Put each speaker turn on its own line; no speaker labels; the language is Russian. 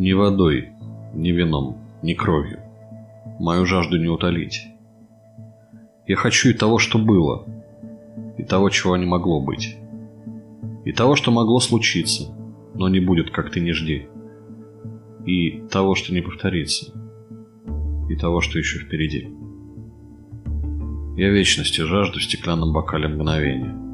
Ни водой, ни вином, ни кровью. Мою жажду не утолить. Я хочу и того, что было, и того, чего не могло быть, и того, что могло случиться, но не будет, как ты не жди, и того, что не повторится, и того, что еще впереди. Я вечности жажду в стеклянном бокале мгновения.